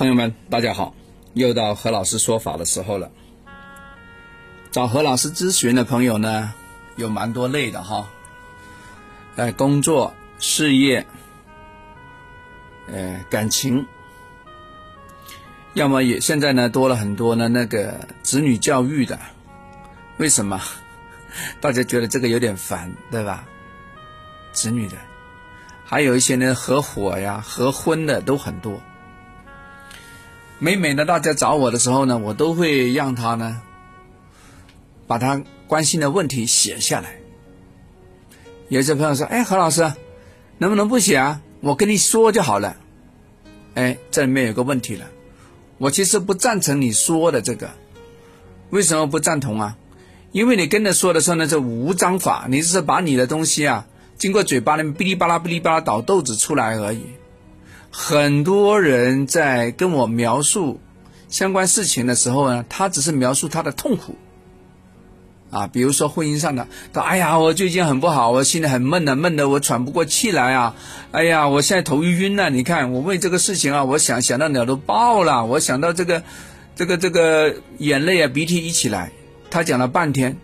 朋友们，大家好，又到何老师说法的时候了。找何老师咨询的朋友呢，有蛮多类的哈，呃，工作、事业，呃，感情，要么也现在呢多了很多呢那个子女教育的，为什么？大家觉得这个有点烦，对吧？子女的，还有一些呢合伙呀、合婚的都很多。每每呢，大家找我的时候呢，我都会让他呢，把他关心的问题写下来。有些朋友说：“哎，何老师，能不能不写啊？我跟你说就好了。”哎，这里面有个问题了，我其实不赞成你说的这个。为什么不赞同啊？因为你跟他说的时候呢，这无章法，你只是把你的东西啊，经过嘴巴里面哔哩吧啦、哔哩吧啦倒豆子出来而已。很多人在跟我描述相关事情的时候呢，他只是描述他的痛苦，啊，比如说婚姻上的，他哎呀，我最近很不好，我心里很闷的，闷的我喘不过气来啊，哎呀，我现在头晕了，你看我为这个事情啊，我想想到鸟都爆了，我想到这个，这个这个眼泪啊鼻涕一起来，他讲了半天，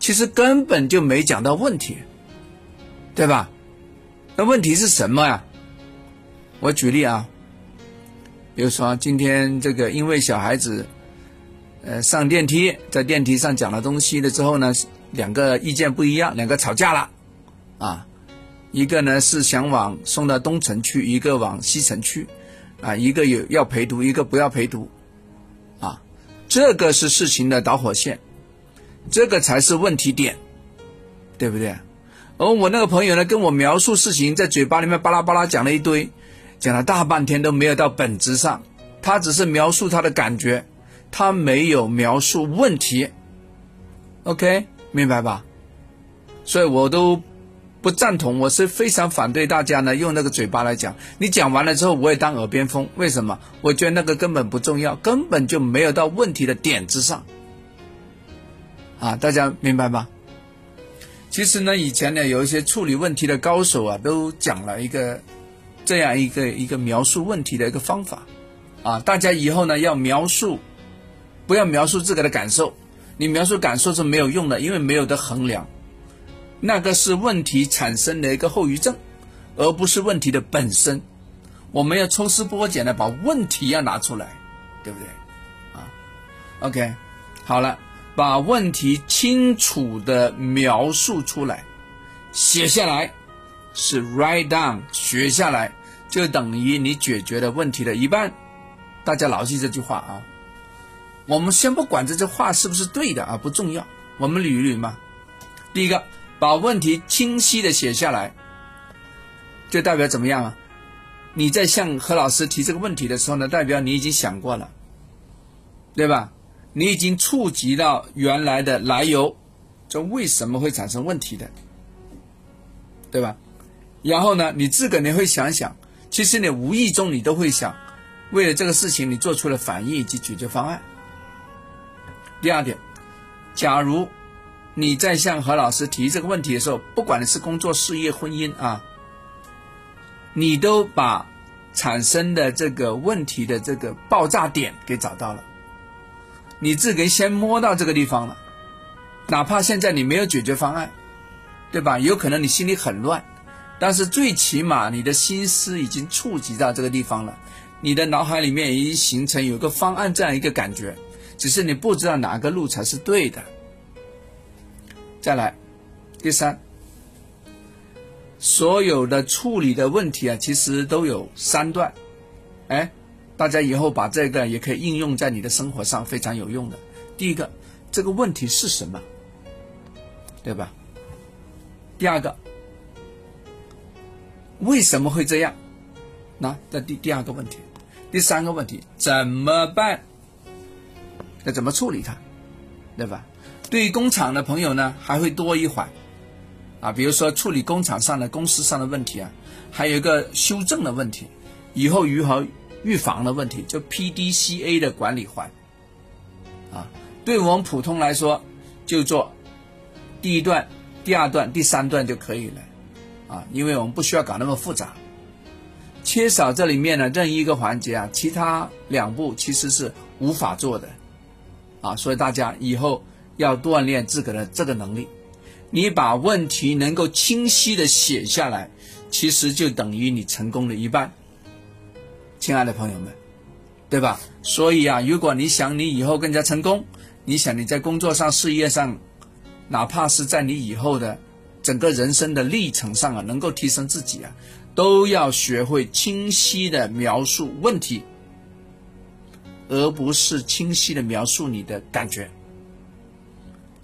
其实根本就没讲到问题，对吧？那问题是什么呀？我举例啊，比如说今天这个，因为小孩子，呃，上电梯，在电梯上讲了东西了之后呢，两个意见不一样，两个吵架了，啊，一个呢是想往送到东城区，一个往西城区，啊，一个有要陪读，一个不要陪读，啊，这个是事情的导火线，这个才是问题点，对不对？而我那个朋友呢，跟我描述事情，在嘴巴里面巴拉巴拉讲了一堆。讲了大半天都没有到本质上，他只是描述他的感觉，他没有描述问题。OK，明白吧？所以我都不赞同，我是非常反对大家呢用那个嘴巴来讲。你讲完了之后，我也当耳边风。为什么？我觉得那个根本不重要，根本就没有到问题的点子上。啊，大家明白吗？其实呢，以前呢有一些处理问题的高手啊，都讲了一个。这样一个一个描述问题的一个方法，啊，大家以后呢要描述，不要描述自个的感受，你描述感受是没有用的，因为没有的衡量，那个是问题产生的一个后遗症，而不是问题的本身。我们要抽丝剥茧的把问题要拿出来，对不对？啊，OK，好了，把问题清楚的描述出来，写下来。是 write down 学下来，就等于你解决的问题的一半。大家牢记这句话啊！我们先不管这句话是不是对的啊，不重要。我们捋一捋嘛。第一个，把问题清晰的写下来，就代表怎么样啊？你在向何老师提这个问题的时候呢，代表你已经想过了，对吧？你已经触及到原来的来由，这为什么会产生问题的，对吧？然后呢，你自个你会想想，其实你无意中你都会想，为了这个事情你做出了反应以及解决方案。第二点，假如你在向何老师提这个问题的时候，不管你是工作、事业、婚姻啊，你都把产生的这个问题的这个爆炸点给找到了，你自个先摸到这个地方了，哪怕现在你没有解决方案，对吧？有可能你心里很乱。但是最起码你的心思已经触及到这个地方了，你的脑海里面已经形成有个方案这样一个感觉，只是你不知道哪个路才是对的。再来，第三，所有的处理的问题啊，其实都有三段，哎，大家以后把这个也可以应用在你的生活上，非常有用的。第一个，这个问题是什么，对吧？第二个。为什么会这样？那这第第二个问题，第三个问题怎么办？要怎么处理它，对吧？对于工厂的朋友呢，还会多一环啊，比如说处理工厂上的公司上的问题啊，还有一个修正的问题，以后如何预防的问题，就 P D C A 的管理环啊。对我们普通来说，就做第一段、第二段、第三段就可以了。啊，因为我们不需要搞那么复杂，缺少这里面的任意一个环节啊，其他两步其实是无法做的，啊，所以大家以后要锻炼自个的这个能力。你把问题能够清晰的写下来，其实就等于你成功的一半。亲爱的朋友们，对吧？所以啊，如果你想你以后更加成功，你想你在工作上、事业上，哪怕是在你以后的整个人生的历程上啊，能够提升自己啊，都要学会清晰的描述问题，而不是清晰的描述你的感觉，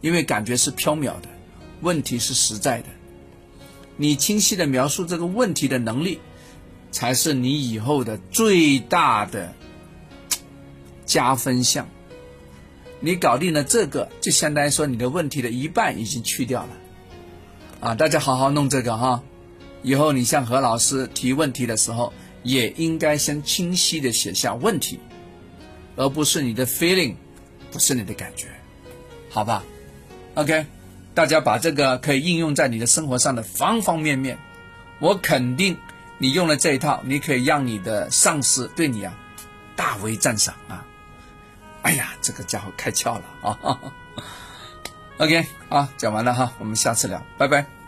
因为感觉是缥缈的，问题是实在的。你清晰的描述这个问题的能力，才是你以后的最大的加分项。你搞定了这个，就相当于说你的问题的一半已经去掉了。啊，大家好好弄这个哈，以后你向何老师提问题的时候，也应该先清晰的写下问题，而不是你的 feeling，不是你的感觉，好吧？OK，大家把这个可以应用在你的生活上的方方面面，我肯定你用了这一套，你可以让你的上司对你啊大为赞赏啊。哎呀，这个家伙开窍了啊！OK，啊，讲完了哈，我们下次聊，拜拜。